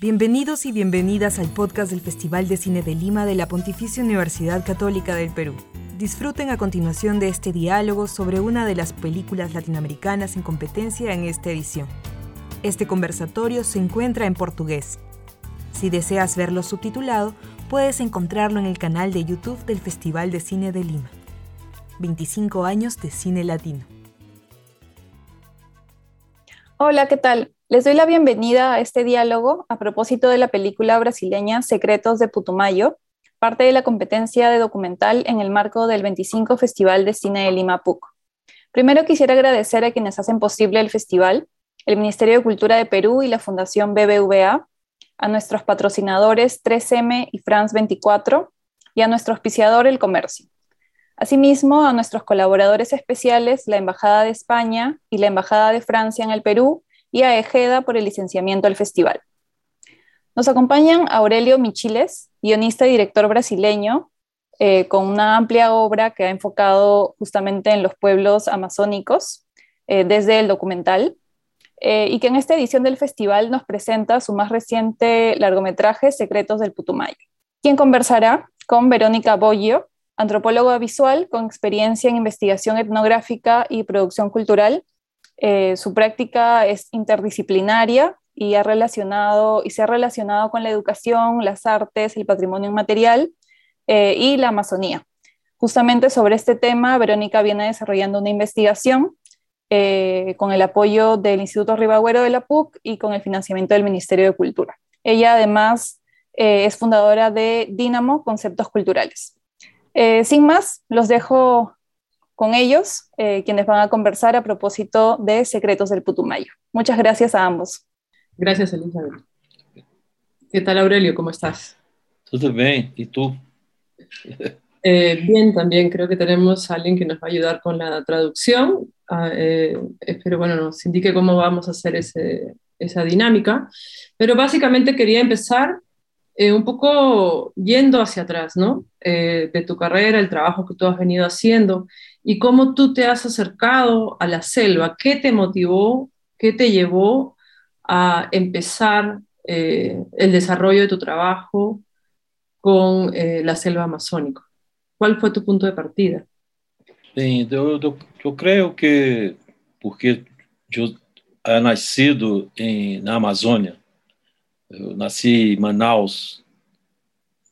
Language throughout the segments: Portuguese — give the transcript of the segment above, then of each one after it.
Bienvenidos y bienvenidas al podcast del Festival de Cine de Lima de la Pontificia Universidad Católica del Perú. Disfruten a continuación de este diálogo sobre una de las películas latinoamericanas en competencia en esta edición. Este conversatorio se encuentra en portugués. Si deseas verlo subtitulado, puedes encontrarlo en el canal de YouTube del Festival de Cine de Lima. 25 años de cine latino. Hola, ¿qué tal? Les doy la bienvenida a este diálogo a propósito de la película brasileña Secretos de Putumayo, parte de la competencia de documental en el marco del 25 Festival de Cine de Lima PUC. Primero quisiera agradecer a quienes hacen posible el festival, el Ministerio de Cultura de Perú y la Fundación BBVA, a nuestros patrocinadores 3M y France 24 y a nuestro auspiciador El Comercio. Asimismo, a nuestros colaboradores especiales, la Embajada de España y la Embajada de Francia en el Perú y a Ejeda por el licenciamiento al festival. Nos acompañan Aurelio Michiles, guionista y director brasileño, eh, con una amplia obra que ha enfocado justamente en los pueblos amazónicos eh, desde el documental, eh, y que en esta edición del festival nos presenta su más reciente largometraje, Secretos del Putumayo. Quien conversará con Verónica Boggio, antropóloga visual con experiencia en investigación etnográfica y producción cultural, eh, su práctica es interdisciplinaria y, ha relacionado, y se ha relacionado con la educación, las artes, el patrimonio inmaterial eh, y la Amazonía. Justamente sobre este tema, Verónica viene desarrollando una investigación eh, con el apoyo del Instituto Ribagüero de la PUC y con el financiamiento del Ministerio de Cultura. Ella además es fundadora de Dínamo Conceptos Culturales. sin más, los dejo con ellos, eh, quienes van a conversar a propósito de Secretos del Putumayo. Muchas gracias a ambos. Gracias, Elizabeth. ¿Qué tal, Aurelio? ¿Cómo estás? Todo bien. ¿Y tú? Eh, bien, también creo que tenemos a alguien que nos va a ayudar con la traducción. Ah, eh, espero, bueno, nos indique cómo vamos a hacer ese, esa dinámica. Pero básicamente quería empezar un poco yendo hacia atrás, ¿no? de tu carrera, el trabajo que tú has venido haciendo y cómo tú te has acercado a la selva. ¿Qué te motivó, qué te llevó a empezar eh, el desarrollo de tu trabajo con eh, la selva amazónica? ¿Cuál fue tu punto de partida? Bem, eu, que porque eu nascido em, na Amazônia, eu nasci Manaus,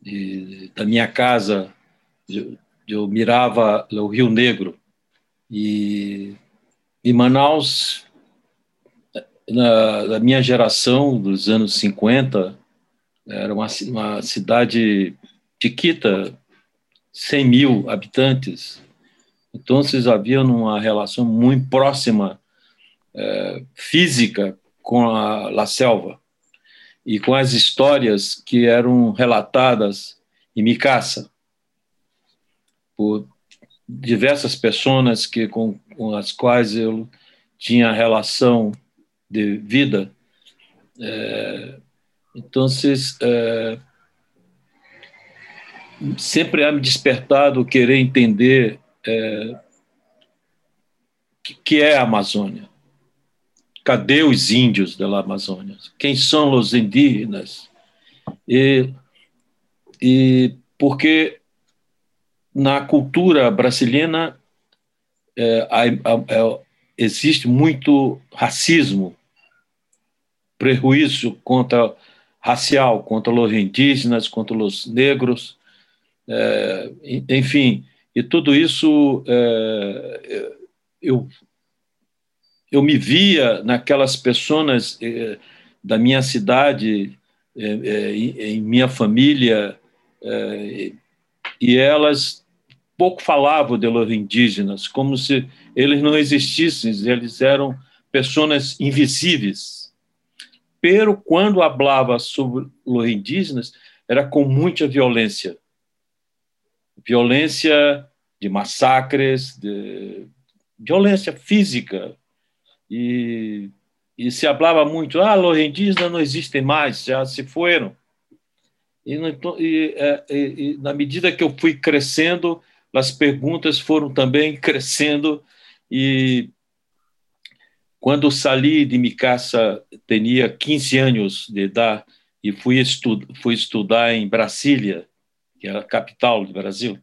e da minha casa mirava o Rio Negro e, e Manaus, na, na, minha geração dos anos 50, era uma, uma cidade chiquita, 100 mil habitantes. Então, havia uma relação muito próxima é, física com a, a selva e com as histórias que eram relatadas em Micasa por diversas pessoas que com, com as quais eu tinha relação de vida. É, então, é, sempre há me despertado querer entender é, que, que é a Amazônia. Cadê os índios da Amazônia? Quem são os indígenas? E, e porque na cultura brasileira é, é, existe muito racismo, prejuízo contra racial, contra os indígenas, contra os negros, é, enfim, e tudo isso é, eu eu me via naquelas pessoas é, da minha cidade, é, em minha família, e elas pouco falavam de los indígenas, como se eles não existissem, eles eram pessoas invisíveis. Pero quando falava sobre os indígenas, era com muita violência. Violência de massacres, de violência física. E, e se falava muito, ah, os indígenas não existem mais, já se foram. E, é, e, e na medida que eu fui crescendo, as perguntas foram também crescendo e quando saí de minha casa, tinha 15 anos de idade, e fui, estu fui estudar em Brasília, que é a capital do Brasil,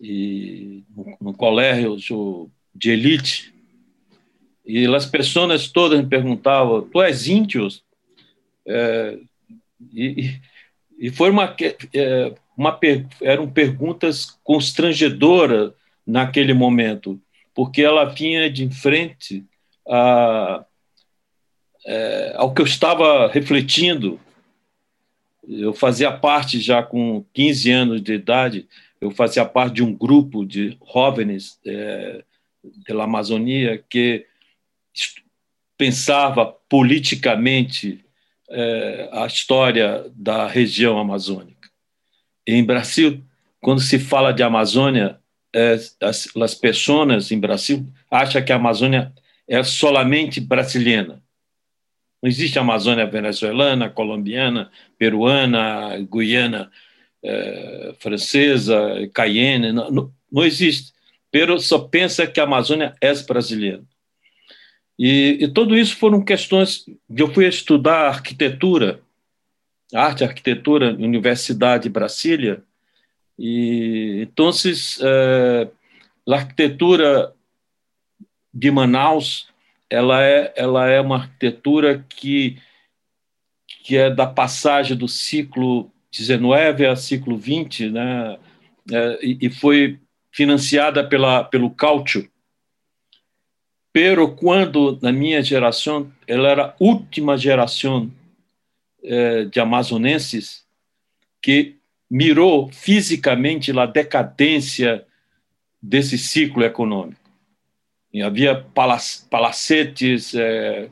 e no colégio de elite. E as pessoas todas me perguntavam: Tu és índio? É, e, e foi uma, é, uma eram perguntas constrangedoras naquele momento, porque ela vinha de frente a, é, ao que eu estava refletindo. Eu fazia parte, já com 15 anos de idade, eu fazia parte de um grupo de jovens é, da Amazônia que pensava politicamente é, a história da região amazônica. Em Brasil, quando se fala de Amazônia, é, as, as pessoas em Brasil acham que a Amazônia é solamente brasileira. Não existe Amazônia venezuelana, colombiana, peruana, guiana, é, francesa, cayenne, não, não, não existe. Pero só pensa que a Amazônia é brasileira. E, e tudo isso foram questões que eu fui estudar arquitetura, arte arquitetura Universidade de Brasília, e então eh, a arquitetura de Manaus ela é ela é uma arquitetura que que é da passagem do ciclo 19 ao ciclo 20, né? É, e, e foi financiada pela pelo Cautio pero quando na minha geração, ela era a última geração eh, de amazonenses que mirou fisicamente a decadência desse ciclo econômico. E havia palac palacetes, eh,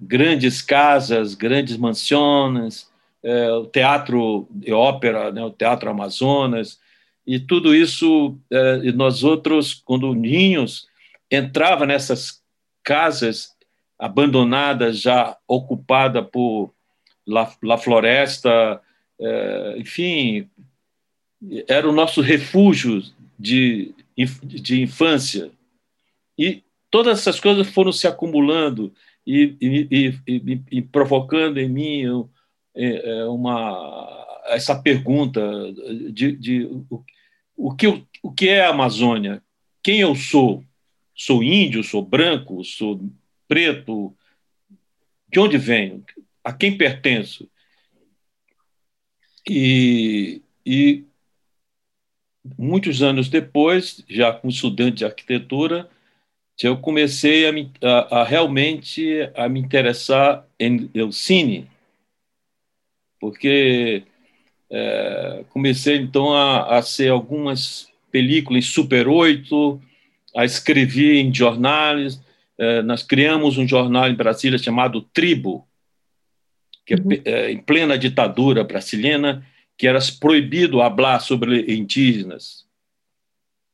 grandes casas, grandes mansões, eh, o teatro de ópera, né, o Teatro Amazonas, e tudo isso, e nós outros, quando ninhos, entrava nessas casas abandonadas, já ocupada por La, La Floresta, é, enfim, era o nosso refúgio de, de infância. E todas essas coisas foram se acumulando e, e, e, e provocando em mim é, é, uma, essa pergunta de, de o, o, que, o que é a Amazônia? Quem eu sou? Sou índio, sou branco, sou preto. De onde venho? A quem pertenço? E, e muitos anos depois, já como estudante de arquitetura, eu comecei a, a, a realmente a me interessar em Elcine, porque é, comecei então a, a ser algumas películas Super 8, a escrever em jornais. Eh, nós criamos um jornal em Brasília chamado Tribo, que é uhum. é, em plena ditadura brasileira, que era proibido falar sobre indígenas.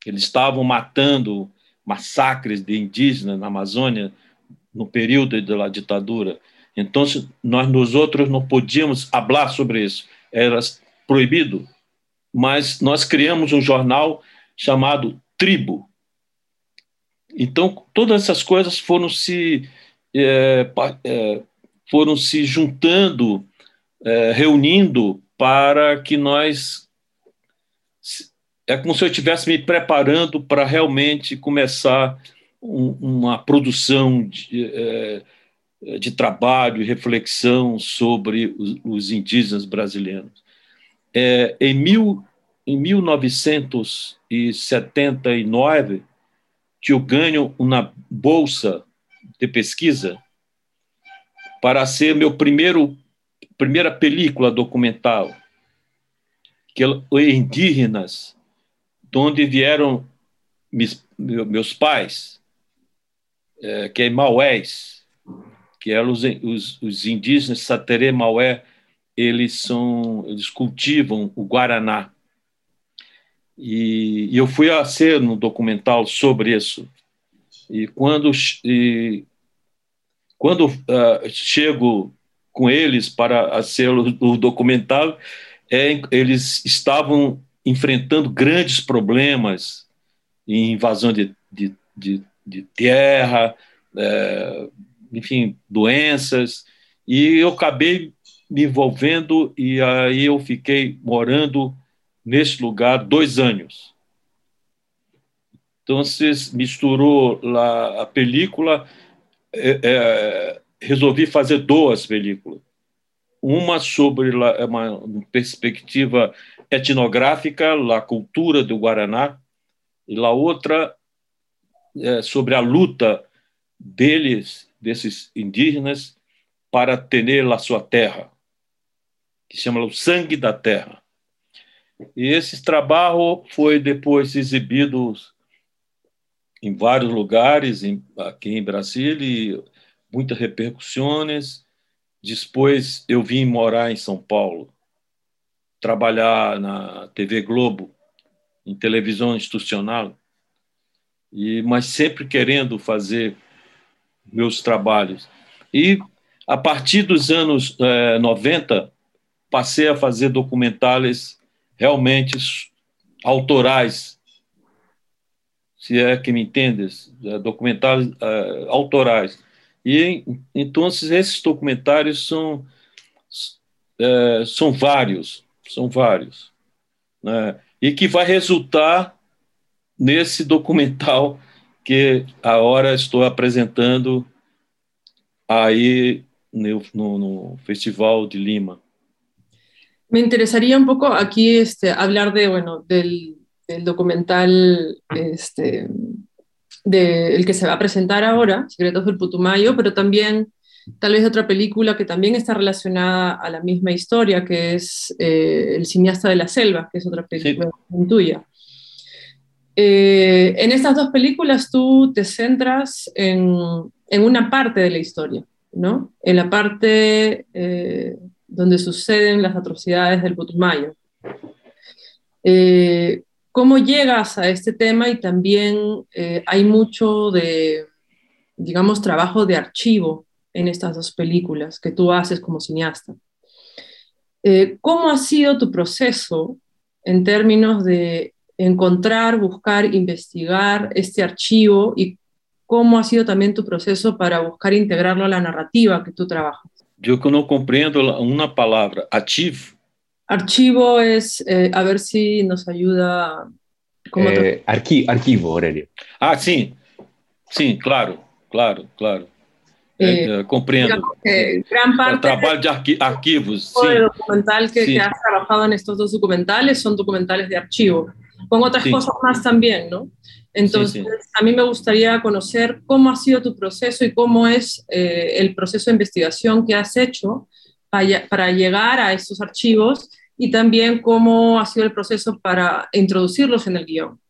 Eles estavam matando massacres de indígenas na Amazônia no período da ditadura. Então, nós nós outros não podíamos falar sobre isso, era proibido. Mas nós criamos um jornal chamado Tribo, então, todas essas coisas foram se, é, é, foram se juntando, é, reunindo para que nós. É como se eu estivesse me preparando para realmente começar um, uma produção de, é, de trabalho e reflexão sobre os, os indígenas brasileiros. É, em, mil, em 1979, que eu ganho uma bolsa de pesquisa para ser meu primeiro primeira película documental que é indígenas de onde vieram mis, meus pais é, que é Maués que eram os, os, os indígenas Saterê Maué eles são eles cultivam o guaraná e, e eu fui a ser no documental sobre isso. E quando, e, quando uh, chego com eles para ser o, documentário, é, eles estavam enfrentando grandes problemas em invasão de, de, de, de terra, é, enfim, doenças, e eu acabei me envolvendo e aí eu fiquei morando nesse lugar dois anos. Então, misturou lá a película, é, é, resolvi fazer duas películas. Uma sobre uma perspectiva etnográfica, a cultura do Guaraná, e a outra é, sobre a luta deles, desses indígenas, para ter a sua terra, que chama o sangue da terra. E esse trabalho foi depois exibido em vários lugares, em, aqui em Brasília, muitas repercussões. Depois eu vim morar em São Paulo, trabalhar na TV Globo, em televisão institucional, e mas sempre querendo fazer meus trabalhos. E a partir dos anos é, 90, passei a fazer documentários realmente autorais, se é que me entendes, é, documentários é, autorais. E então esses documentários são é, são vários, são vários, né? e que vai resultar nesse documental que a hora estou apresentando aí no, no, no Festival de Lima. Me interesaría un poco aquí este, hablar de, bueno, del, del documental este, de, el que se va a presentar ahora, Secretos del Putumayo, pero también tal vez otra película que también está relacionada a la misma historia, que es eh, El cineasta de la selva, que es otra película sí. tuya. Eh, en estas dos películas tú te centras en, en, una parte de la historia, ¿no? En la parte eh, donde suceden las atrocidades del Putumayo. ¿Cómo llegas a este tema? Y también eh, hay mucho de, digamos, trabajo de archivo en estas dos películas que tú haces como cineasta. Eh, ¿Cómo ha sido tu proceso en términos de encontrar, buscar, investigar este archivo y cómo ha sido también tu proceso para buscar integrarlo a la narrativa que tú trabajas? Yo no comprendo una palabra, ativo. Archivo es, eh, a ver si nos ayuda. ¿Cómo eh, arqui archivo, Aurelio. Ah, sí, sí, claro, claro, claro. Eh, eh, compreendo. gran parte el trabajo de arqui arquivos. Sí. El documental que, sí. que, has trabajado en estos dos documentales son documentales de archivo, con otras sí. cosas más también, ¿no? Entonces, sí, a mí me gustaría conocer cómo ha sido tu proceso y cómo es eh, el proceso de investigación que has hecho para, llegar a estos archivos y también cómo ha sido el proceso para introducirlos en el guión.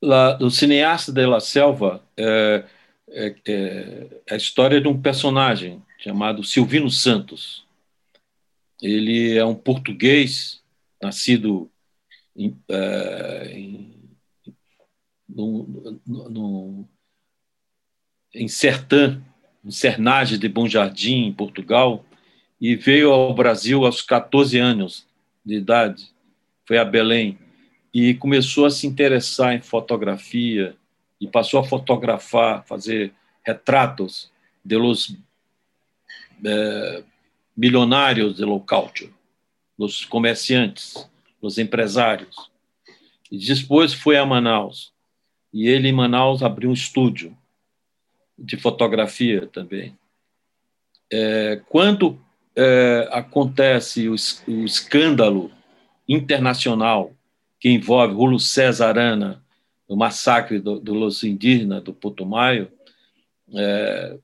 La, o cineasta de La Selva é, é, é, a história de um personagem chamado Silvino Santos. Ele é um português nascido em, é, em no, no, no, em Sertã, em Cernage de Bom Jardim, em Portugal, e veio ao Brasil aos 14 anos de idade, foi a Belém, e começou a se interessar em fotografia, e passou a fotografar, fazer retratos de los eh, milionários de culture, dos comerciantes, dos empresários. E depois foi a Manaus e ele em Manaus abriu um estúdio de fotografia também. É, quando é, acontece o, o, escândalo internacional que envolve Rulo César Arana, o massacre do, do los indígenas do Putumayo, é,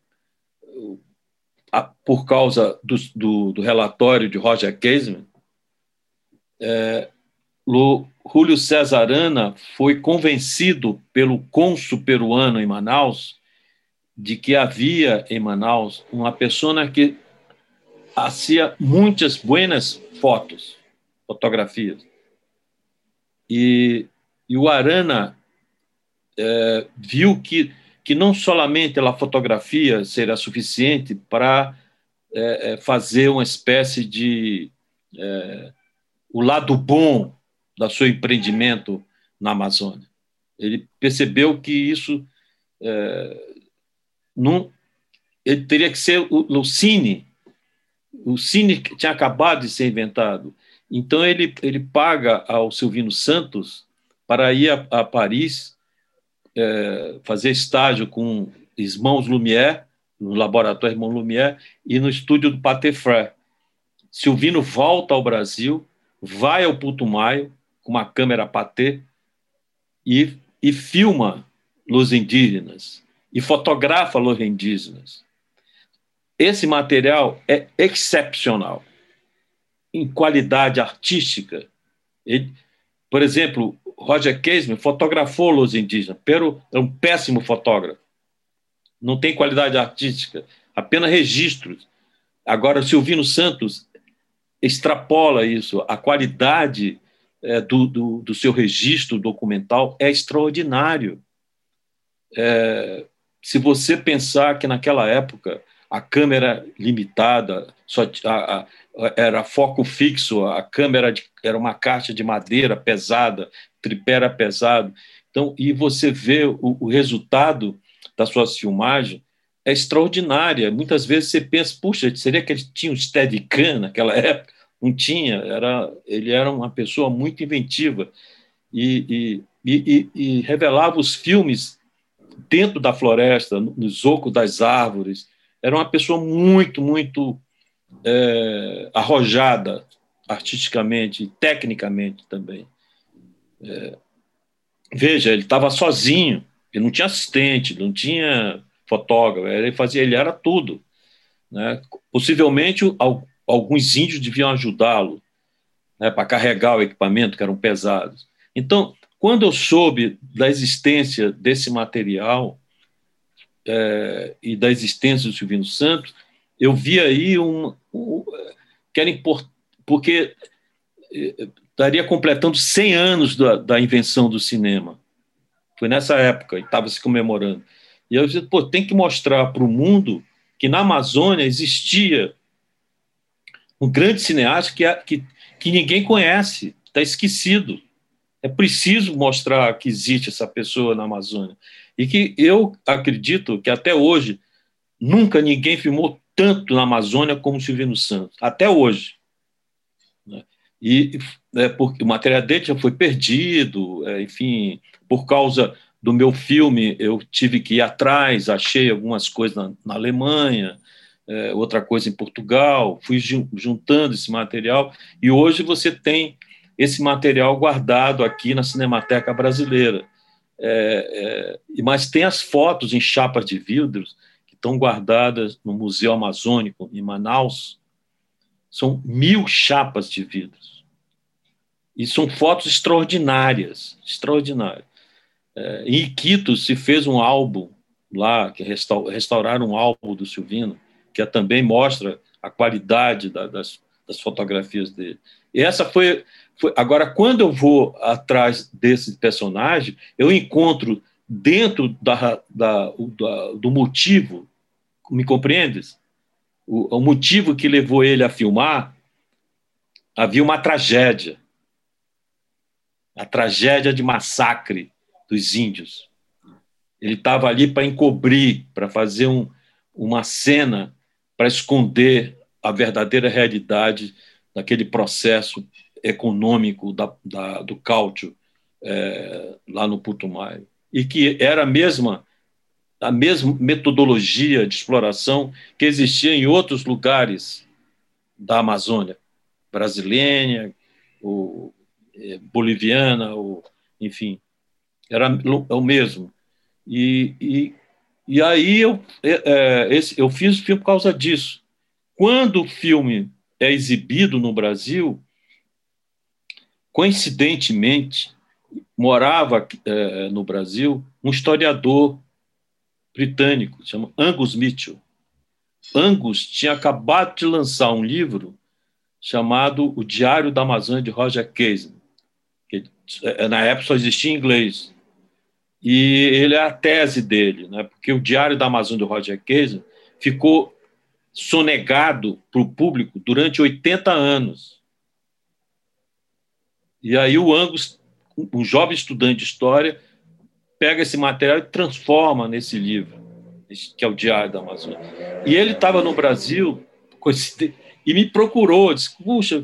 a, por causa do, do, do, relatório de Roger Casement, é, Júlio César Ana foi convencido pelo cônsul peruano em Manaus de que havia em Manaus uma pessoa que fazia muitas buenas fotos, fotografias. E, e o Arana é, viu que, que não somente a fotografia seria suficiente para é, é, fazer uma espécie de o lado bom da seu empreendimento na Amazônia. Ele percebeu que isso ele teria que ser o, o cine, o cine tinha acabado de ser inventado. Então ele, ele paga ao Silvino Santos para ir a, a Paris é, fazer estágio com Irmãos Lumière, no laboratório Irmão Lumière, e no estúdio do Pathé Frère. Silvino volta ao Brasil, vai ao Putumayo com uma câmera Pathé e, e filma os indígenas e fotografa os indígenas. Esse material é excepcional em qualidade artística. Ele, por exemplo, Roger Casement fotografou os indígenas, pero é um péssimo fotógrafo. Não tem qualidade artística, apenas registros. Agora, Silvino Santos extrapola isso. A qualidade é, do, do, do, seu registro documental é extraordinário. É, se você pensar que naquela época a câmera limitada, só a, a, era foco fixo, a câmera de, era uma caixa de madeira pesada, tripé era pesado. Então, e você vê o, o resultado da sua filmagem é extraordinária. Muitas vezes você pensa, puxa, seria que ele tinha um Steadicam naquela época? Não tinha. Era, ele era uma pessoa muito inventiva e, e, e, e revelava os filmes dentro da floresta, nos ocos das árvores. Era uma pessoa muito, muito é, arrojada artisticamente tecnicamente também. É, veja, ele estava sozinho, ele não tinha assistente, não tinha fotógrafo, ele fazia, ele era tudo. Né? Possivelmente alguns índios deviam ajudá-lo né, para carregar o equipamento que eram pesados. Então, quando eu soube da existência desse material é, e da existência do Silvino Santos, eu vi aí um, um que era importante, porque é, estaria completando 100 anos da, da invenção do cinema. Foi nessa época, e estava se comemorando. E eu disse, pô, tem que mostrar para o mundo que na Amazônia existia um grande cineasta que, que, que ninguém conhece, está esquecido. É preciso mostrar que existe essa pessoa na Amazônia. E que eu acredito que até hoje nunca ninguém filmou tanto na Amazônia como Silvino Santos, até hoje. Né? E é, porque o material dele já foi perdido, é, enfim, por causa do meu filme, eu tive que ir atrás, achei algumas coisas na, na Alemanha, é, outra coisa em Portugal, fui juntando esse material, e hoje você tem esse material guardado aqui na Cinemateca Brasileira. É, é, mas tem as fotos em chapas de vidros que estão guardadas no Museu Amazônico, em Manaus. São mil chapas de vidros e são fotos extraordinárias, extraordinárias. É, em Quito se fez um álbum lá, que restauraram um álbum do Silvino, que também mostra a qualidade da, das, das, fotografias dele. E essa foi. Agora, quando eu vou atrás desse personagem, eu encontro dentro da, da, da do motivo, me compreendes? O, o motivo que levou ele a filmar, havia uma tragédia a tragédia de massacre dos índios. Ele estava ali para encobrir, para fazer um, uma cena para esconder a verdadeira realidade daquele processo econômico da, da, do cálcio é, lá no Putumayo. E que era a mesma, a mesma metodologia de exploração que existia em outros lugares da Amazônia, brasileira, o, é, boliviana, ou, enfim, era o mesmo. E, e, e aí eu, é, é, esse, eu fiz o filme por causa disso. Quando o filme é exibido no Brasil, coincidentemente, morava é, no Brasil um historiador britânico, chama Angus Mitchell. Angus tinha acabado de lançar um livro chamado O Diário da Amazônia de Roger Casey que é, na época só existia em inglês. E ele é a tese dele, né? porque o Diário da Amazônia do Roger Casey ficou sonegado para o público durante 80 anos. E aí o Angus, um jovem estudante de história, pega esse material e transforma nesse livro, que é o Diário da Amazônia. E ele estava no Brasil, e me procurou, disse, puxa,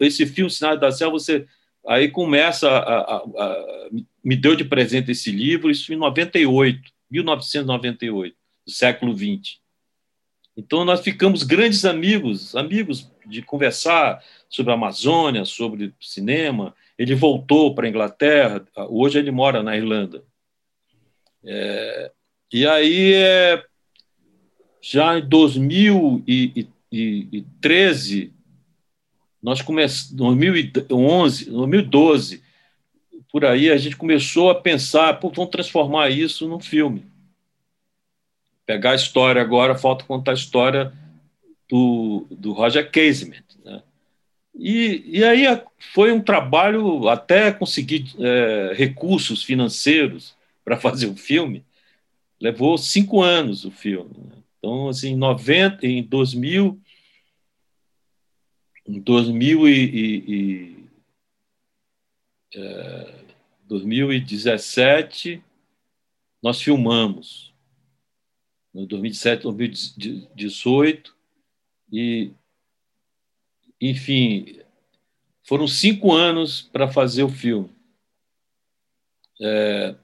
esse filme Sinais da Selva, você aí começa a, a, a, me deu de presente esse livro, isso em 98, 1998, do século 20. Então nós ficamos grandes amigos, amigos de conversar sobre a Amazônia, sobre cinema. Ele voltou para a Inglaterra, hoje ele mora na Irlanda. É, e aí, é, já em 2013, nós começamos, 2011, 2012, por aí, a gente começou a pensar, Pô, vamos transformar isso num filme. Pegar a história agora, falta contar a história do, do Roger Casement. Né? E, e aí foi um trabalho até conseguir é, recursos financeiros para fazer o filme. Levou cinco anos o filme. Né? Então, assim, em 90, em 2000, em 2000 e, e, é, 2017 nós filmamos. Em 2017, 2018 e, enfim, foram cinco anos para fazer o filme. É,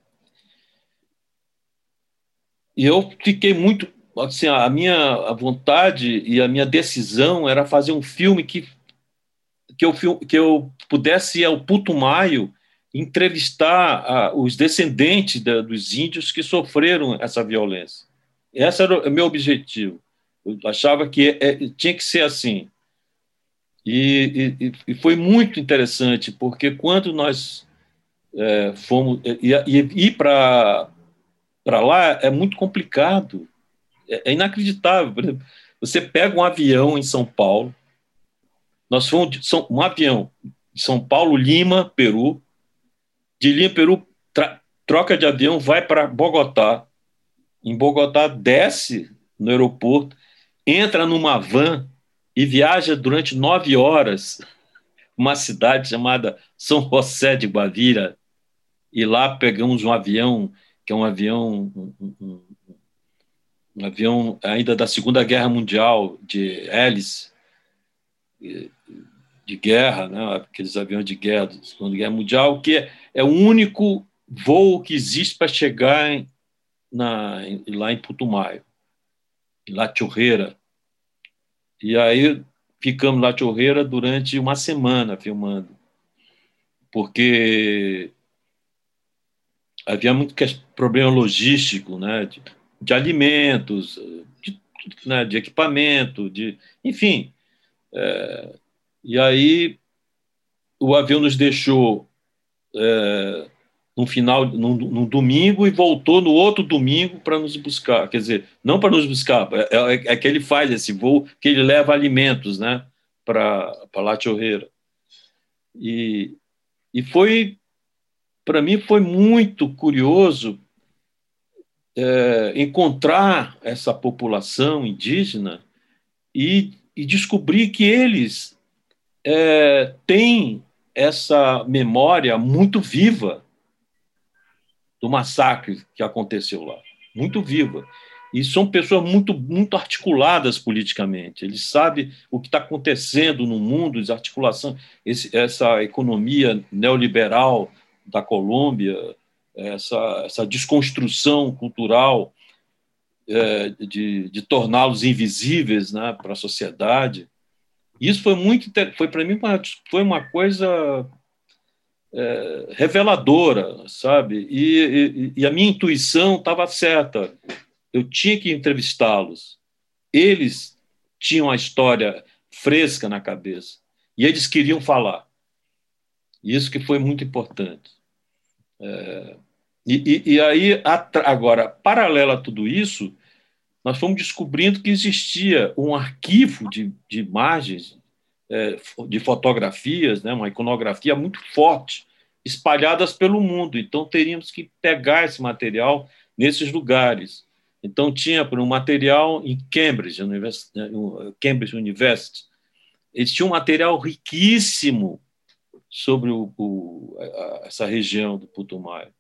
e eu fiquei muito assim, a minha vontade e a minha decisão era fazer um filme que que eu, que eu pudesse ir ao Putumayo entrevistar os descendentes da, dos índios que sofreram essa violência. Esse era o meu objetivo. Eu achava que é, é, tinha que ser assim. E, e, e, foi muito interessante, porque quando nós é, fomos. E, ir para lá é muito complicado, é, é inacreditável. Exemplo, você pega um avião em São Paulo, nós fomos de São, um avião de São Paulo, Lima, Peru, de Lima, Peru, troca de avião, vai para Bogotá. Em Bogotá, desce no aeroporto, entra numa van e viaja durante nove horas uma cidade chamada São José de Guavira. E lá pegamos um avião, que é um avião, um, um, um avião ainda da Segunda Guerra Mundial, de hélice, de guerra, né? aqueles aviões de guerra da Segunda Guerra Mundial, que é, o único voo que existe para chegar em, na, em, lá em Putumayo, em La Chorreira. E aí ficamos lá Chorreira durante uma semana filmando, porque havia muito problema logístico, né, de, de alimentos, de, né, de equipamento, de, enfim. É, e aí o avião nos deixou é, no final, no, domingo, e voltou no outro domingo para nos buscar. Quer dizer, não para nos buscar, é, é, é, que ele faz esse voo, que ele leva alimentos né, para Chorreira. E, e foi, para mim, foi muito curioso é, encontrar essa população indígena e, e descobrir que eles é, tem essa memória muito viva do massacre que aconteceu lá, muito viva. E são pessoas muito, muito articuladas politicamente. Eles sabem o que está acontecendo no mundo, desarticulação, esse, essa economia neoliberal da Colômbia, essa, essa desconstrução cultural é, de, de torná-los invisíveis né, para a sociedade. Isso foi muito, foi para mim uma, foi uma coisa é, reveladora, sabe? E, e, e, a minha intuição estava certa. Eu tinha que entrevistá-los. Eles tinham a história fresca na cabeça e eles queriam falar. Isso que foi muito importante. É, e, e, aí, agora, paralelo a tudo isso, nós fomos descobrindo que existia um arquivo de, de imagens, é, de fotografias, né, uma iconografia muito forte, espalhadas pelo mundo. Então, teríamos que pegar esse material nesses lugares. Então, tinha um material em Cambridge, né, Cambridge University. Eles tinham um material riquíssimo sobre o, o, essa região do Putumayo.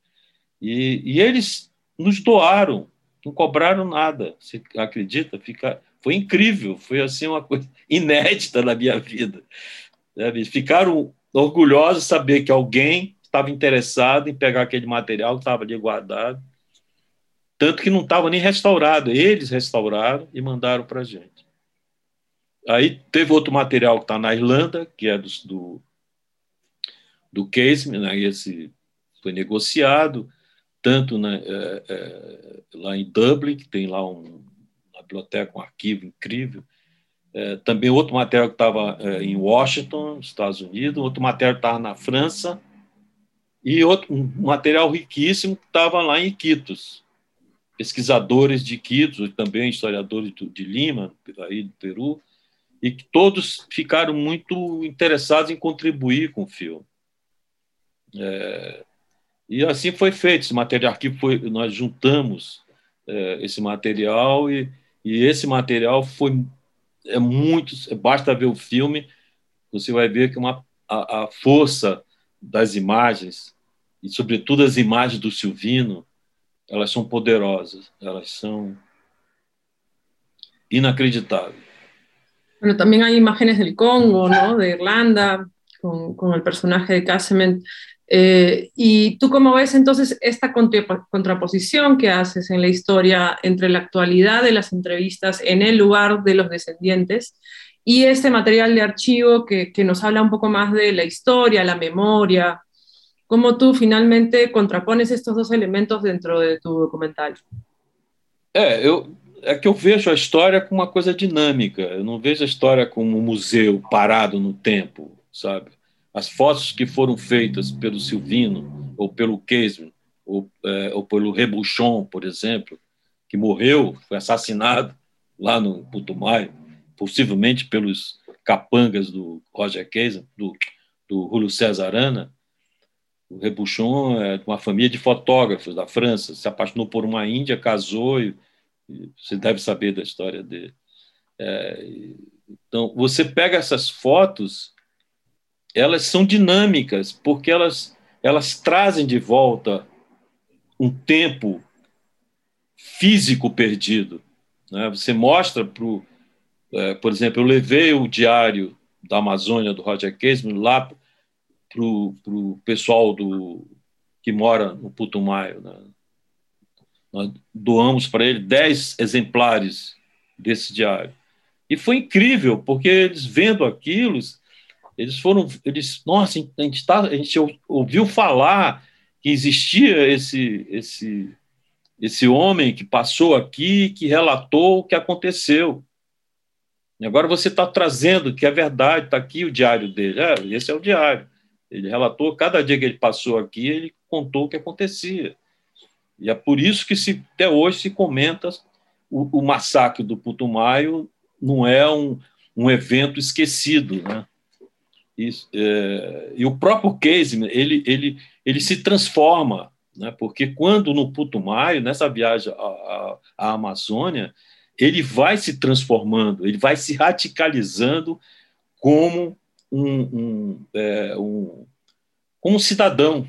E, e eles nos doaram não cobraram nada. Você acredita? Fica, foi incrível, foi assim uma coisa inédita na minha vida. Sabe? Ficaram orgulhosos de saber que alguém estava interessado em pegar aquele material que estava ali guardado, tanto que não estava nem restaurado. Eles restauraram e mandaram para a gente. Aí teve outro material que está na Irlanda, que é do, do, do Casement, né? esse foi negociado, tanto né, é, é, lá em Dublin, que tem lá um, biblioteca, um arquivo incrível, é, também outro material que estava é, em Washington, Estados Unidos, outro material que estava na França, e outro um material riquíssimo que estava lá em Iquitos. Pesquisadores de Iquitos, também historiadores de Lima, aí do Peru, e que todos ficaram muito interessados em contribuir com o filme. É, e assim foi feito. Esse material aqui foi, nós juntamos é, esse material e, e esse material foi é muito. Basta ver o filme, você vai ver que uma, a, a força das imagens e sobretudo as imagens do Silvino, elas são poderosas, elas são inacreditáveis. Bueno, también hay imágenes del Congo, ¿no? de Irlanda, con, con el personaje de Casement. Eh, ¿Y tú cómo ves entonces esta contraposición que haces en la historia entre la actualidad de las entrevistas en el lugar de los descendientes y este material de archivo que, nos habla un poco más de la historia, la memoria? ¿Cómo tú finalmente contrapones estos dos elementos dentro de tu documental? É que eu vejo a história como uma coisa dinâmica. Eu não vejo a história como um museu parado no tempo, sabe? As fotos que foram feitas pelo Silvino, ou pelo Casement, ou, é, ou pelo Rebuchon, por exemplo, que morreu, foi assassinado lá no Putumayo, possivelmente pelos capangas do Roger Casement, do, do Julio César Arana. O Rebuchon é de uma família de fotógrafos da França, se apaixonou por uma índia, casou, e, e você deve saber da história dele. É, então, você pega essas fotos elas são dinâmicas, porque elas, elas trazem de volta um tempo físico perdido. Né? Você mostra para é, por exemplo, eu levei o diário da Amazônia do Roger Casement lá para o pessoal do, que mora no Putumayo. Né? Nós doamos para ele 10 exemplares desse diário. E foi incrível, porque eles vendo aquilo, eles foram, eles, nossa, a gente, tá, a gente ouviu falar que existia esse, esse, esse homem que passou aqui, que relatou o que aconteceu. E agora você está trazendo que é verdade, está aqui o diário dele. É, esse é o diário. Ele relatou, cada dia que ele passou aqui, ele contou o que acontecia. E é por isso que se, até hoje se comenta o, o massacre do Putumayo não é um, um evento esquecido, né? Isso, é, e o próprio Casey, ele, ele, ele se transforma, né? porque quando no Putumayo, nessa viagem à, à, à Amazônia, ele vai se transformando, ele vai se radicalizando como um, um, é, um, como um cidadão.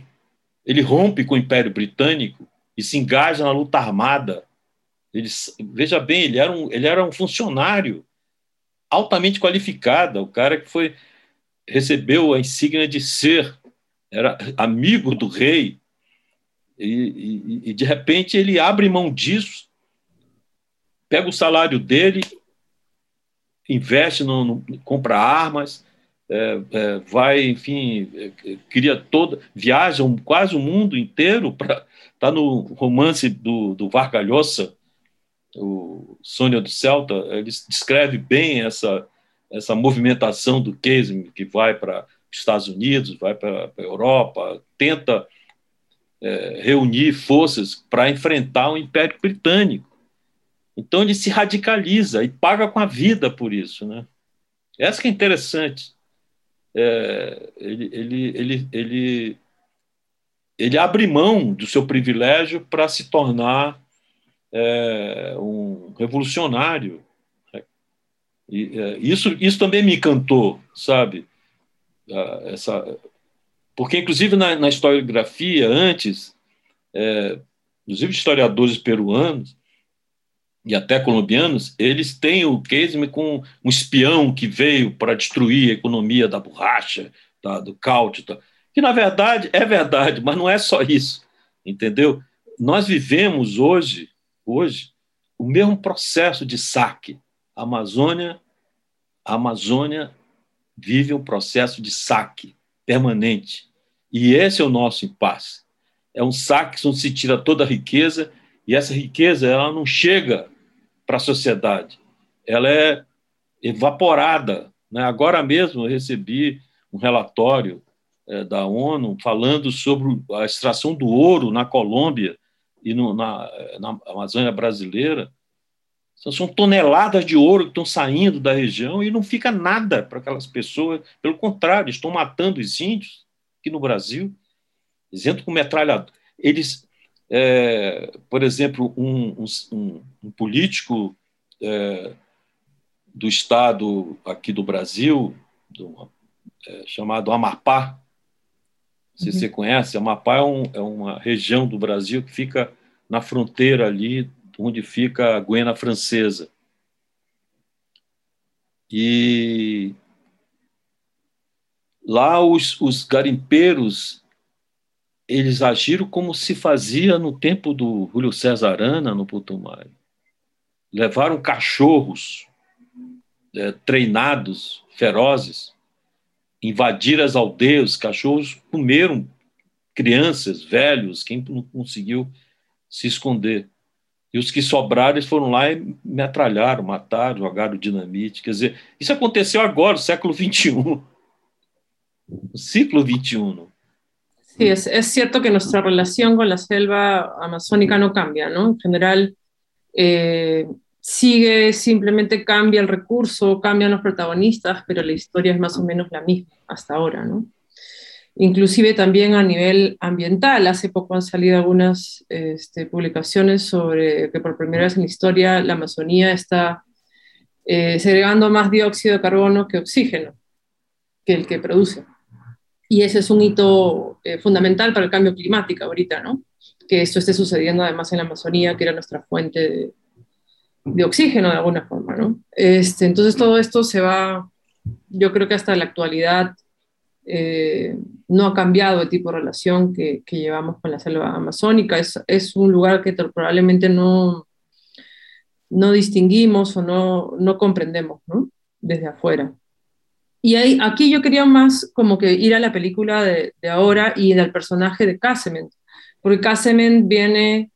Ele rompe com o Império Britânico e se engaja na luta armada. Ele, veja bem, ele era, um, ele era um funcionário altamente qualificado, o cara que foi recebeu a insígnia de ser, era amigo do rei, e, e, e, de repente ele abre mão disso, pega o salário dele, investe, no, no compra armas, é, é, vai, enfim, é, cria toda, viaja um, quase o mundo inteiro para está no romance do, do Vargas Llosa, o Sônia do Celta, ele descreve bem essa essa movimentação do Casey, que vai para os Estados Unidos, vai para a Europa, tenta é, reunir forças para enfrentar o Império Britânico. Então ele se radicaliza e paga com a vida por isso. Né? Essa que é interessante. É, ele, ele, ele, ele, ele abre mão do seu privilégio para se tornar é, um revolucionário e, é, isso, isso também me encantou, sabe? Essa, porque, inclusive, na, na historiografia, antes, é, inclusive historiadores peruanos, e até colombianos, eles têm o Casement com um espião que veio para destruir a economia da borracha, da, do cáudio, tá? que na verdade é verdade, mas não é só isso, entendeu? Nós vivemos hoje, hoje, o mesmo processo de saque. A Amazônia, a Amazônia vive um processo de saque permanente. E esse é o nosso impasse. É um saque onde se tira toda a riqueza e essa riqueza ela não chega para a sociedade. Ela é evaporada. Né? Agora mesmo eu recebi um relatório é, da ONU falando sobre a extração do ouro na Colômbia e no, na, na Amazônia brasileira. São toneladas de ouro que estão saindo da região e não fica nada para aquelas pessoas. Pelo contrário, estão matando os índios aqui no Brasil. Eles com metralhador. Eles é, por exemplo, um, um, um político é, do estado aqui do Brasil, do, é, chamado Amapá, se uhum. você conhece, Amapá é, um, é, uma região do Brasil que fica na fronteira ali onde fica a Guiana Francesa. E lá os, os garimpeiros eles agiram como se fazia no tempo do Júlio César Arana, no Putumayo. Levaram cachorros é, treinados, ferozes, invadiram as aldeias, cachorros comeram crianças, velhos, quem não conseguiu se esconder. E os que sobraram, eles foram lá e metralharam, mataram, jogaram dinamite. Quer dizer, isso aconteceu agora, no século XXI. No ciclo XXI. Sí, es, cierto que nuestra relación con la selva amazónica no cambia, ¿no? En general, eh, sigue, simplemente cambia el recurso, cambian los protagonistas, pero la historia es más o menos la misma hasta ahora, ¿no? Inclusive también a nivel ambiental, hace poco han salido algunas este, publicaciones sobre que por primera vez en la historia la Amazonía está eh, segregando más dióxido de carbono que oxígeno, que el que produce. Y ese es un hito eh, fundamental para el cambio climático ahorita, ¿no? Que esto esté sucediendo además en la Amazonía, que era nuestra fuente de, de oxígeno de alguna forma, ¿no? Este, entonces todo esto se va, yo creo que hasta la actualidad eh, no ha cambiado el tipo de relación que, llevamos con la selva amazónica. Es, un lugar que probablemente no, no distinguimos o no, no comprendemos. Desde afuera. Y aquí yo quería más como que ir a la película de, ahora y del personaje de Casement, porque Casement viene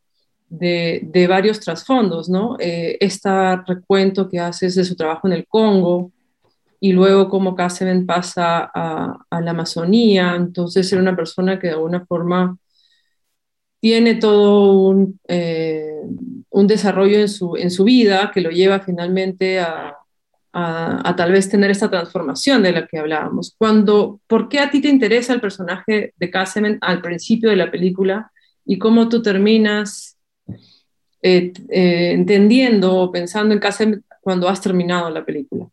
de, de varios trasfondos, ¿no? Eh, este recuento que haces de su trabajo en el Congo y luego cómo Casement pasa a, la Amazonía, entonces era una persona que de alguna forma tiene todo un, eh, desarrollo en su, vida que lo lleva finalmente a, tal vez tener esta transformación de la que hablábamos. ¿Por qué a ti te interesa el personaje de Casement al principio de la película y cómo tú terminas eh, eh, entendiendo o pensando en Casement cuando has terminado la película?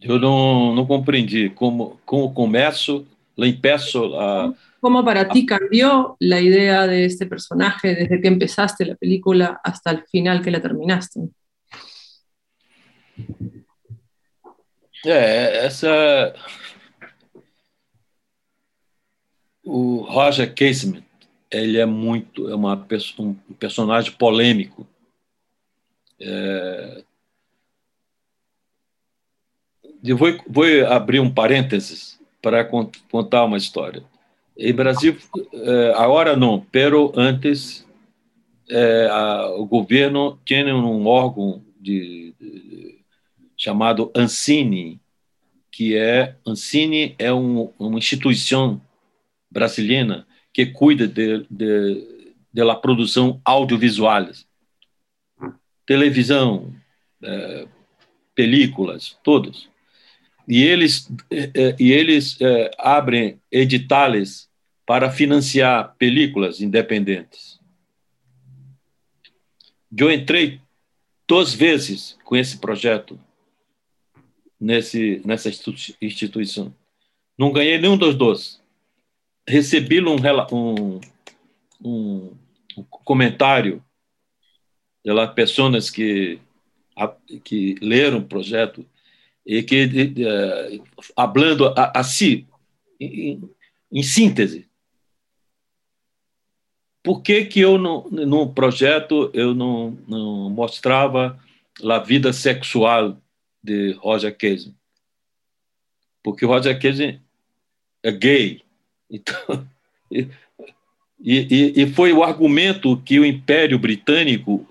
Yo no, no comprendí cómo, cómo começo, le impeço a... ¿Cómo para ti cambió la idea de este personaje desde que empezaste la película hasta el final que la terminaste? É, essa. O Roger Casement, ele é muito, é uma, um personagem polêmico. É... Eu vou, vou abrir um parênteses para contar uma história. Em Brasil, é, agora não, pero antes, é, a, o governo tinha um órgão de, de chamado Ancine, que é Ancine é um, uma instituição brasileira que cuida de, de, de produção audiovisual, televisão, é, películas, todos. E eles é, é, e eles é, abrem editais para financiar películas independentes. Eu entrei duas vezes com esse projeto nesse, nessa instituição. Não ganhei nenhum dos dois. Recebi um, um, um, comentário pelas pessoas que que leram o projeto e que uh, hablando assim em, em síntese. Por que que eu no projeto eu não, não mostrava a vida sexual de Roger Casey porque Roger Casey é gay. Então e, e, e foi o argumento que o Império Britânico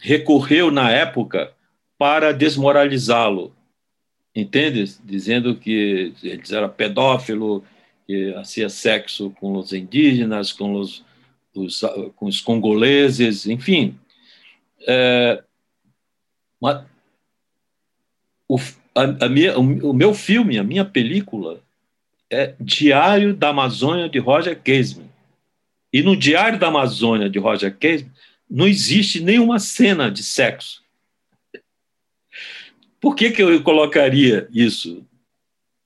recorreu na época para desmoralizá-lo, entende? Dizendo que ele era pedófilo, que fazia sexo com os indígenas, com os, os com os congoleses, enfim. É, mas, o, a, a minha, o meu filme, a minha película, é Diário da Amazônia de Roger Casement. E no Diário da Amazônia de Roger Casement não existe nenhuma cena de sexo. Por que, que eu colocaria isso?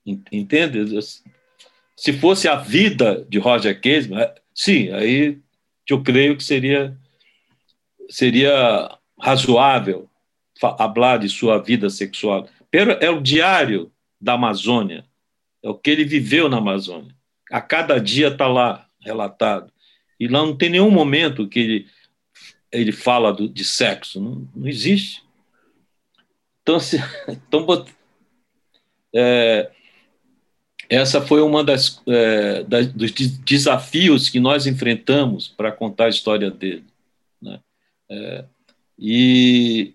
Entende? Se fosse a vida de Roger Casement, é, sim, aí eu creio que seria seria razoável falar de sua vida sexual. Pero é o diário da Amazônia, é o que ele viveu na Amazônia. A cada dia está lá relatado. E lá não tem nenhum momento que ele ele fala do, de sexo. Não, não existe. Então, se, então é, essa foi uma das, é, das, dos desafios que nós enfrentamos para contar a história dele. Né? É, e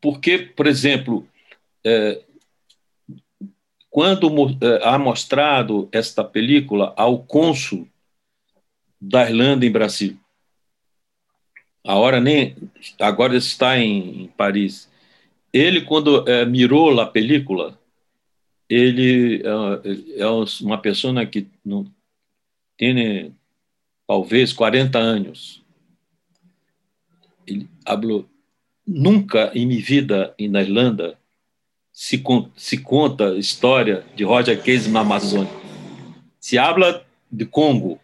porque, por exemplo, é, quando é, há mostrado esta película ao cônsul da Irlanda em Brasil, a hora nem agora está em, em Paris. Ele quando é, mirou a película, ele é, é uma pessoa que não tem talvez 40 anos. Ele falou, nunca em minha vida na Irlanda se, se conta história de Roger Case na Amazônia. Se habla de Congo,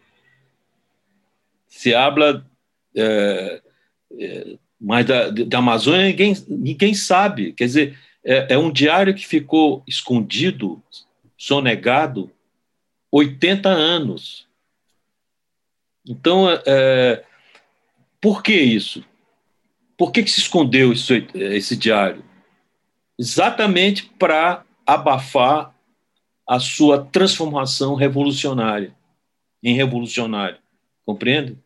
se habla é, é, mas da, da Amazônia ninguém, ninguém sabe. Quer dizer, é, é um diário que ficou escondido, sonegado, 80 anos. Então, é, é, por que isso? Por que, que se escondeu isso, esse diário? Exatamente para abafar a sua transformação revolucionária em revolucionário. Compreende?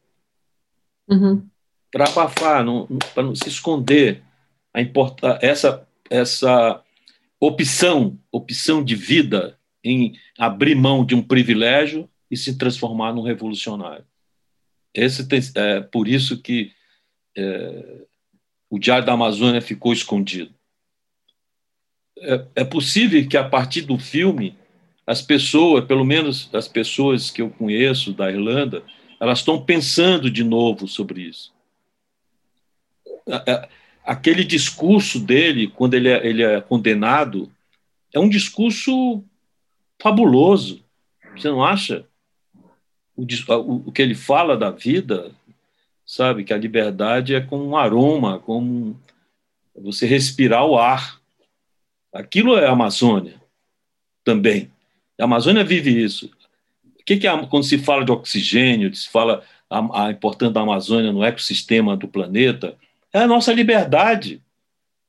Uhum para abafar, para não se esconder a essa, essa opção, opção de vida em abrir mão de um privilégio e se transformar num revolucionário. Esse tem, é por isso que é, o Diário da Amazônia ficou escondido. É, é possível que a partir do filme as pessoas, pelo menos as pessoas que eu conheço da Irlanda, elas estão pensando de novo sobre isso aquele discurso dele, quando ele é, ele é condenado, é um discurso fabuloso. Você não acha? O, o, que ele fala da vida, sabe? Que a liberdade é como um aroma, como você respirar o ar. Aquilo é a Amazônia também. A Amazônia vive isso. O que, que é, quando se fala de oxigênio, se fala a, a importância da Amazônia no ecossistema do planeta, é a nossa liberdade,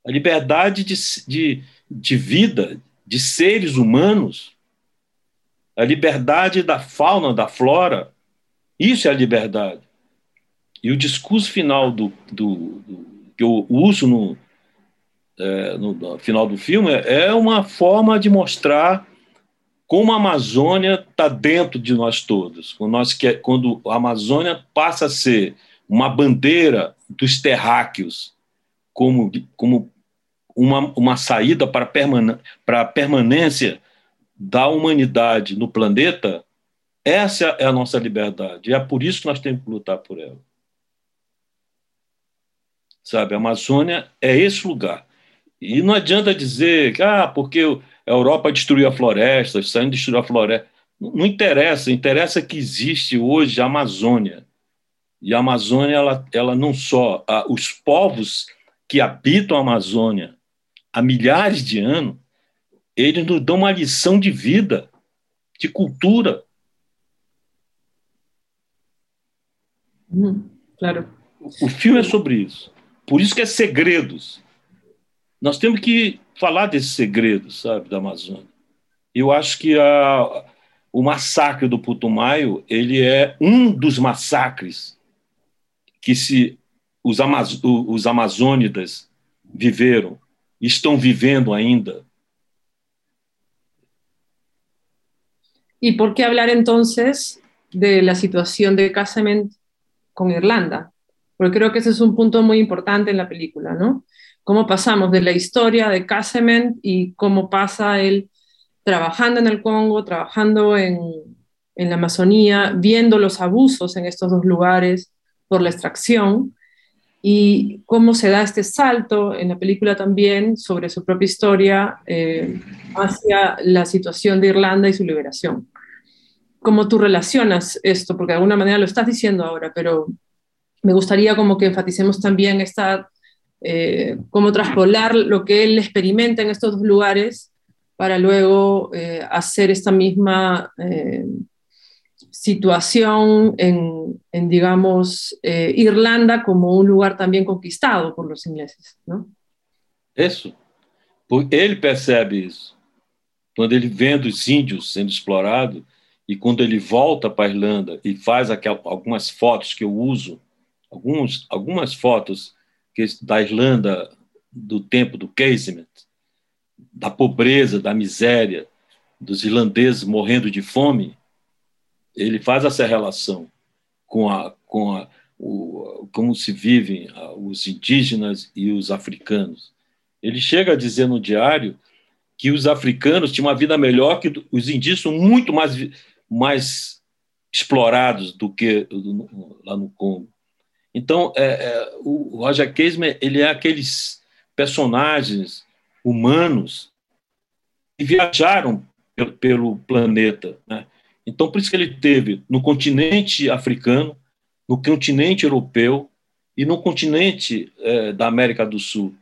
a liberdade de, de, de vida, de seres humanos, a liberdade da fauna, da flora. Isso é a liberdade. E o discurso final do, do, do que eu uso no, é, no, no, final do filme é uma forma de mostrar como a Amazônia está dentro de nós todos. Quando, nós, quando a Amazônia passa a ser uma bandeira dos terráqueos como, como uma, uma saída para, perman para a permanência da humanidade no planeta, essa é a nossa liberdade. É por isso que nós temos que lutar por ela. Sabe, a Amazônia é esse lugar. E não adianta dizer que, ah, porque a Europa destruiu a floresta, os destruiu a floresta. Não interessa, interessa que existe hoje a Amazônia E a Amazônia, ela, ela não só. os povos que habitam a Amazônia há milhares de anos, eles nos dão uma lição de vida, de cultura. Hum, claro. O filme é sobre isso. Por isso que é segredos. Nós temos que falar desses segredos, sabe, da Amazônia. Eu acho que a, o massacre do Putumayo ele é um dos massacres que se os, Amaz os amazônidas viveram, estão vivendo ainda. ¿Y por qué hablar entonces de la situación de Casement con Irlanda? Porque creo que ese es un punto muy importante en la película, ¿no? Cómo pasamos de la historia de Casement y cómo pasa él trabajando en el Congo, trabajando en, en la Amazonía, viendo los abusos en estos dos lugares, por la extracción y cómo se da este salto en la película también sobre su propia historia eh, hacia la situación de Irlanda y su liberación. ¿Cómo tú relacionas esto? Porque de alguna manera lo estás diciendo ahora, pero me gustaría como que enfaticemos también esta, eh, cómo traspolar lo que él experimenta en estos dos lugares para luego eh, hacer esta misma situación en, en digamos, eh, Irlanda como un lugar también conquistado por los ingleses, ¿no? Isso. Ele percebe isso. Quando ele vendo os índios sendo explorados e quando ele volta para a Irlanda e faz aquel, algumas fotos que eu uso, alguns, algumas fotos que, da Irlanda do tempo do casement, da pobreza, da miséria, dos irlandeses morrendo de fome, ele faz essa relação com a, com a, o, como se vivem os indígenas e os africanos. Ele chega a dizer no diário que os africanos tinham uma vida melhor que os indígenas muito mais mais explorados do que lá no Congo. Então, é, é, o Roger Casement ele é aqueles personagens humanos que viajaram pelo, pelo planeta, né? Então, por isso que ele teve no continente africano, no continente europeu e no continente é, da América do Sul.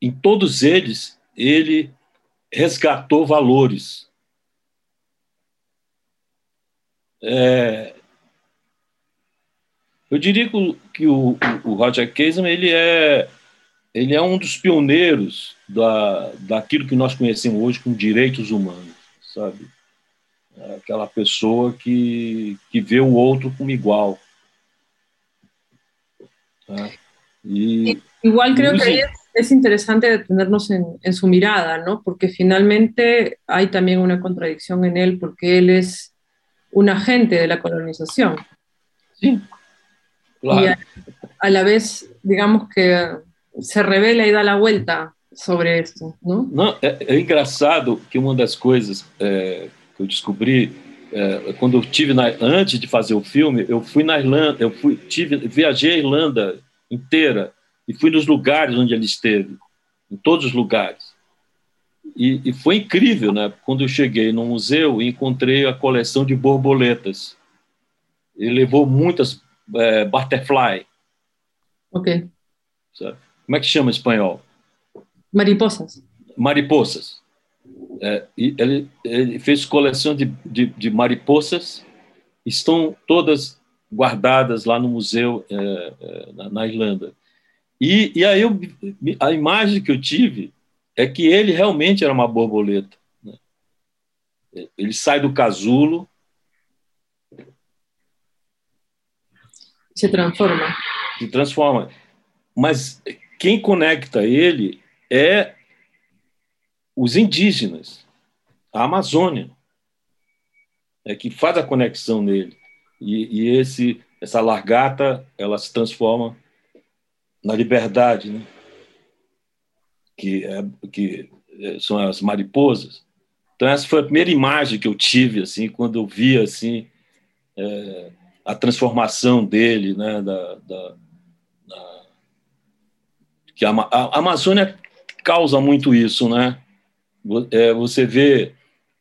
Em todos eles, ele resgatou valores. É, eu diria que o, o Roger Casement ele é, ele é um dos pioneiros da, daquilo que nós conhecemos hoje como direitos humanos, sabe? Aquela pessoa que, que vê o outro como igual. Y, Igual creo que es, interesante detenernos en, en, su mirada, ¿no? Porque finalmente hay también una contradicción en él, porque él es un agente de la colonización. Sí, claro. Y a, a la vez, digamos que se revela y da la vuelta sobre esto, ¿no? Não, é, é engraçado que uma das coisas é, eu descobri é, quando eu tive na, antes de fazer o filme, eu fui na Irlanda, eu fui, tive, viajei a Irlanda inteira e fui nos lugares onde ele esteve, em todos os lugares. E, e foi incrível, né? Quando eu cheguei no museu e encontrei a coleção de borboletas. Ele levou muitas é, butterfly. Ok. Sabe? Como é que chama em espanhol? Mariposas. Mariposas. É, ele, ele, fez coleção de, de, de, mariposas, estão todas guardadas lá no museu é, é, na, na, Irlanda. E, e aí eu, a imagem que eu tive é que ele realmente era uma borboleta. Né? Ele sai do casulo. Se transforma. Se transforma. Mas quem conecta ele é os indígenas, a Amazônia, é que faz a conexão nele. E, e esse, essa largata, ela se transforma na liberdade, né? que, é, que é, são as mariposas. Então essa foi a primeira imagem que eu tive assim quando eu vi assim é, a transformação dele, né? Da, da, da que a, a, Amazônia causa muito isso, né? É, você vê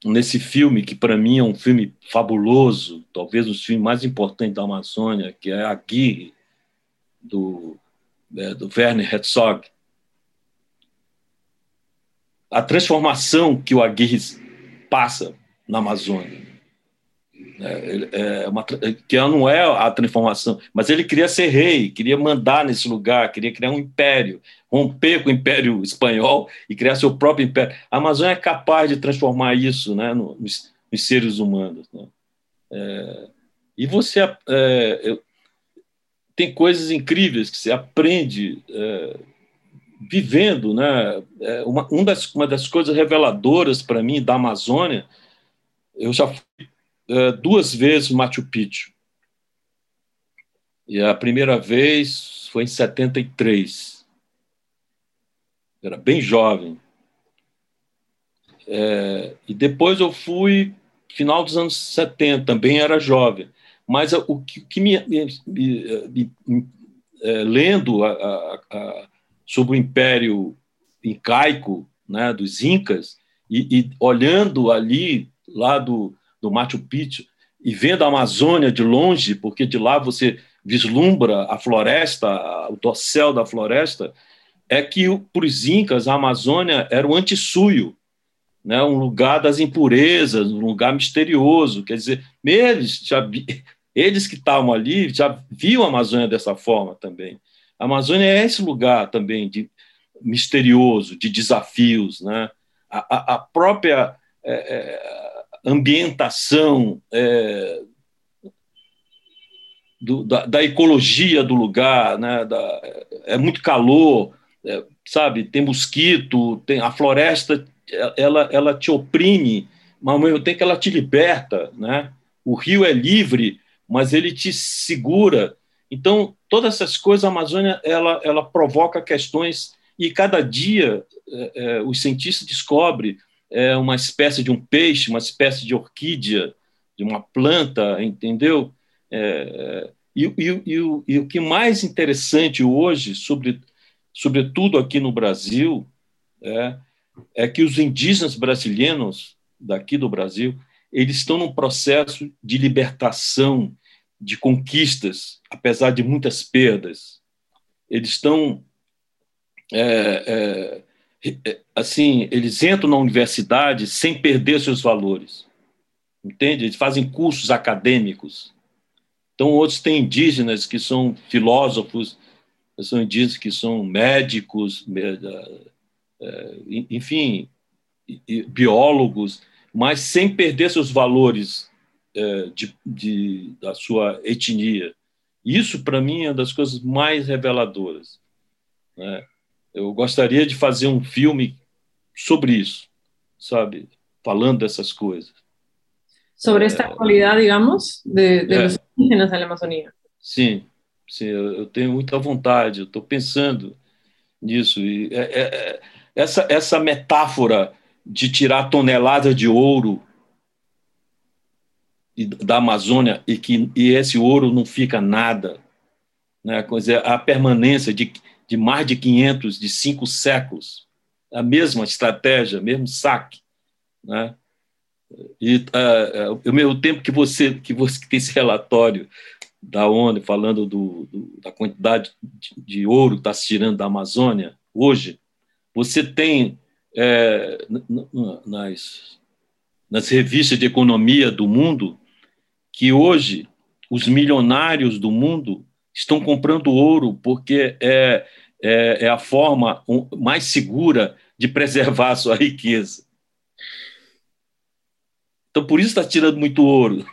nesse filme, que para mim é um filme fabuloso, talvez um dos filmes mais importantes da Amazônia, que é Aguirre, do, é, do Werner Herzog, a transformação que o Aguirre passa na Amazônia. É, é uma, que não é a transformação, mas ele queria ser rei, queria mandar nesse lugar, queria criar um império, romper com o império espanhol e criar seu próprio império. A Amazônia é capaz de transformar isso né, nos, nos seres humanos. Né? É, e você é, tem coisas incríveis que você aprende é, vivendo, né? É, uma, um das, uma das coisas reveladoras para mim da Amazônia, eu já fui é, duas vezes Machu Picchu. E a primeira vez foi em 73. Era bem jovem. É, e depois eu fui final dos anos 70, também era jovem. Mas o que, que me, me, me, me é, lendo a, a, a, sobre o Império Incaico né, dos Incas e, e, olhando ali lá do, do Machu Picchu e vendo a Amazônia de longe, porque de lá você vislumbra a floresta, o dossel da floresta, é que para os Incas a Amazônia era o antissuio, né, um lugar das impurezas, um lugar misterioso. Quer dizer, eles já eles que estavam ali já viam a Amazônia dessa forma também. A Amazônia é esse lugar também de misterioso, de desafios, né? A, a própria é, é, ambientação é, do, da, da, ecologia do lugar, né? Da, é muito calor, é, sabe? Tem mosquito, tem a floresta, ela, ela te oprime, mas ao mesmo tempo ela te liberta, né? O rio é livre, mas ele te segura. Então, todas essas coisas, a Amazônia ela, ela provoca questões e cada dia é, é, os cientistas descobrem é, uma espécie de um peixe, uma espécie de orquídea, de uma planta, entendeu? É, e, e, e, o, e, o, que mais interessante hoje, sobre, sobretudo aqui no Brasil, é, é que os indígenas brasileiros daqui do Brasil, eles estão num processo de libertação, de conquistas, apesar de muitas perdas. Eles estão é, é, assim, eles entram na universidade sem perder seus valores, entende? Eles fazem cursos acadêmicos. Então, outros têm indígenas que são filósofos, são indígenas que são médicos, é, enfim, biólogos, mas sem perder seus valores é, de, de, da sua etnia. Isso, para mim, é uma das coisas mais reveladoras. Né? Eu gostaria de fazer um filme sobre isso, sabe? Falando dessas coisas. Sobre esta é, qualidade, digamos, de, de é, los indígenas da Amazônia. Sim, sim, eu, tenho muita vontade, eu estou pensando nisso. E é, é, é, essa, essa metáfora de tirar toneladas de ouro da Amazônia e que e esse ouro não fica nada, né? a permanência de, de mais de 500, de cinco séculos, a mesma estratégia, mesmo saque, né? E uh, uh, o meu tempo que você que você tem esse relatório da ONU falando do, do da quantidade de, de ouro que está se tirando da Amazônia hoje, você tem é, nas, nas revistas de economia do mundo que hoje os milionários do mundo estão comprando ouro porque é, é, é a forma mais segura de preservar a sua riqueza. Então, por isso está tirando muito ouro.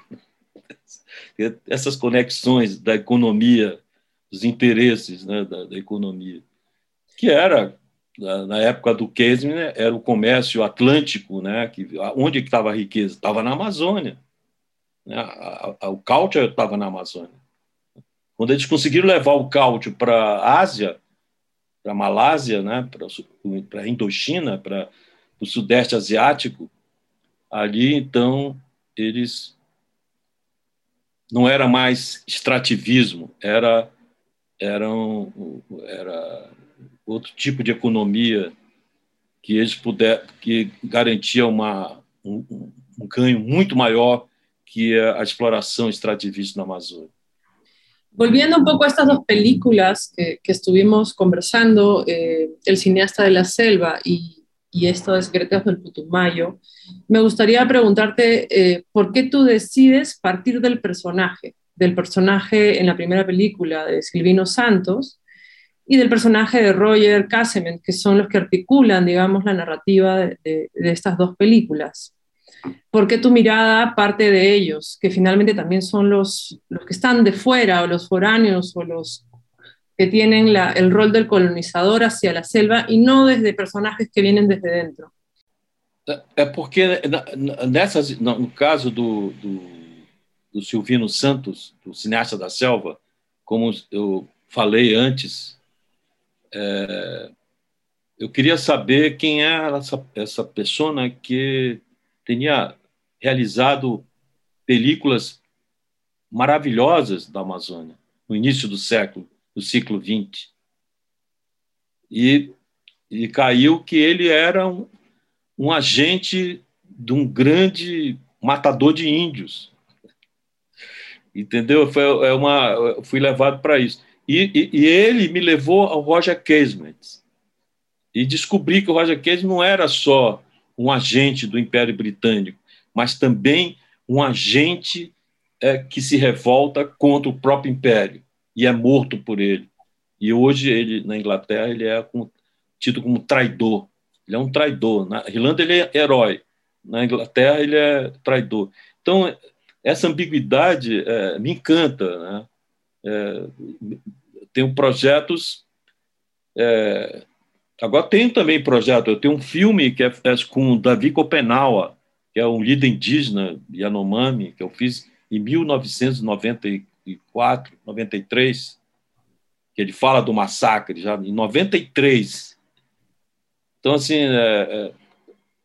Essas conexões da economia, dos interesses né, da, da economia, que era na época do Keynes, né, era o comércio atlântico, né, que, onde estava a riqueza? Estava na Amazônia. Né, a, a, o cálcio estava na Amazônia. Quando eles conseguiram levar o cálcio para a Ásia, para a Malásia, né, para a Indochina, para o Sudeste Asiático, ali, então, eles não era mais extrativismo, era, eram, era outro tipo de economia que eles puder, que garantia uma, um, um ganho muito maior que a exploração extrativista na Amazônia. Volviendo un poco a estas dos películas que, estuvimos conversando, eh, El cineasta de la selva y, y esto de Secretos del Putumayo, me gustaría preguntarte eh, por qué tú decides partir del personaje, del personaje en la primera película de Silvino Santos y del personaje de Roger Casemen, que son los que articulan, digamos, la narrativa de estas dos películas. ¿Por qué tu mirada parte de ellos, que finalmente también son los, los que están de fuera, o los foráneos, o los que tienen la, el rol del colonizador hacia la selva, y no desde personajes que vienen desde dentro? É porque nessas, no caso do, do, Silvino Santos, do cineasta da selva, como eu falei antes, é, eu queria saber quem é essa, essa pessoa que tinha realizado películas maravilhosas da Amazônia no início do século, do século XX. E, e caiu que ele era um, um agente de um grande matador de índios. Entendeu? Foi, é uma, fui levado para isso. E, e, e, ele me levou ao Roger Casement. E descobri que o Roger Casement não era só um agente do Império Britânico, mas também um agente é, que se revolta contra o próprio Império e é morto por ele. E hoje ele na Inglaterra ele é tido como traidor. Ele é um traidor. Na Irlanda ele é herói. Na Inglaterra ele é traidor. Então essa ambiguidade é, me encanta. Né? É, tenho projetos é, Agora tenho também projeto, eu tenho um filme que é, é com Davi Copenaua, que é um líder indígena Yanomami, que eu fiz em 1994, 93, que ele fala do massacre já em 93. Então, assim, é, é,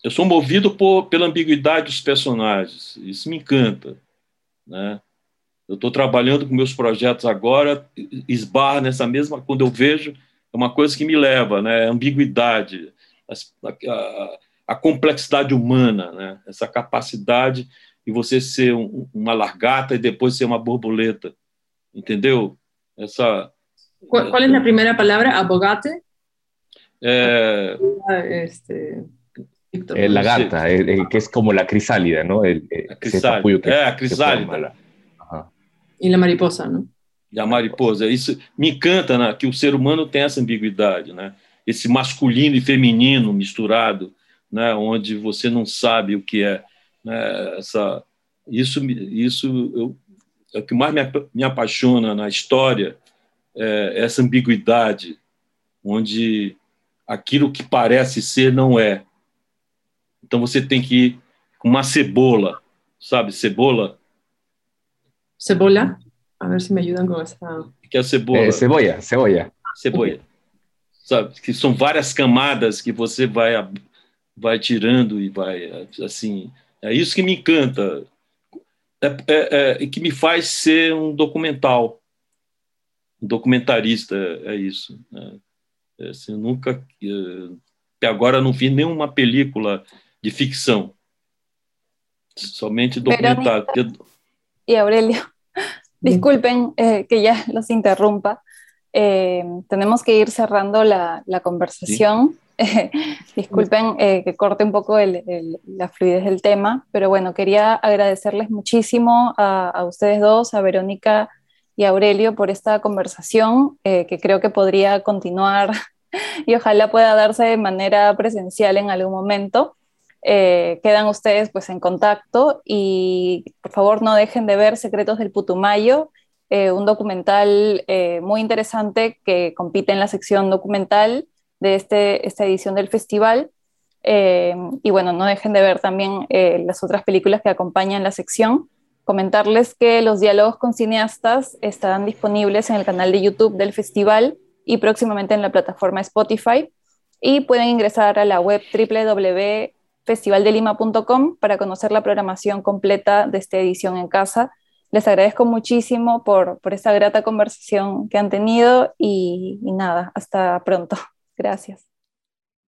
eu sou movido por, pela ambiguidade dos personagens, isso me encanta, né? Eu estou trabalhando com meus projetos agora, esbarra nessa mesma, quando eu vejo é uma coisa que me leva, né? A ambiguidade, a, a, a, complexidade humana, né? Essa capacidade de você ser um, uma largata e depois ser uma borboleta, entendeu? Essa. ¿Cuál, cuál es la primera palabra? Abogate. Eh, este, eh, lagarta, eh, que es como la crisálida, ¿no? El, la crisálida. Que, é, a crisálida. Y la mariposa, ¿no? Da mariposa. Isso me encanta né, que o ser humano tem essa ambiguidade, né? esse masculino e feminino misturado, né, onde você não sabe o que é. Né, essa, isso isso eu, é o que mais me, me apaixona na história, é essa ambiguidade, onde aquilo que parece ser não é. Então você tem que ir com uma cebola, sabe? Cebola. Cebola? A ver se me ajudam com essa. Que é a cebola. É, cebola, cebola. Cebola. Sabe? Que são várias camadas que você vai, vai tirando e vai, assim. É isso que me encanta. É, é, é que me faz ser um documental. Um documentarista, é isso. Né? É, assim, nunca. É, até agora não vi nenhuma película de ficção. Somente documentário. E Aurelio, Disculpen eh, que ya los interrumpa. Eh, tenemos que ir cerrando la, conversación. disculpen eh, que corte un poco la fluidez del tema, pero bueno, quería agradecerles muchísimo a, ustedes dos, a Verónica y a Aurelio, por esta conversación que creo que podría continuar y ojalá pueda darse de manera presencial en algún momento. Eh, quedan ustedes pues en contacto y por favor no dejen de ver Secretos del Putumayo, eh, un documental eh, muy interesante que compite en la sección documental de este, esta edición del festival. y bueno, no dejen de ver también las otras películas que acompañan la sección. Comentarles que los diálogos con cineastas estarán disponibles en el canal de YouTube del festival y próximamente en la plataforma Spotify. Y pueden ingresar a la web www festivaldelima.com para conocer la programación completa de esta edición en casa. Les agradezco muchísimo por, por esta grata conversación que han tenido y, y nada, hasta pronto. Gracias.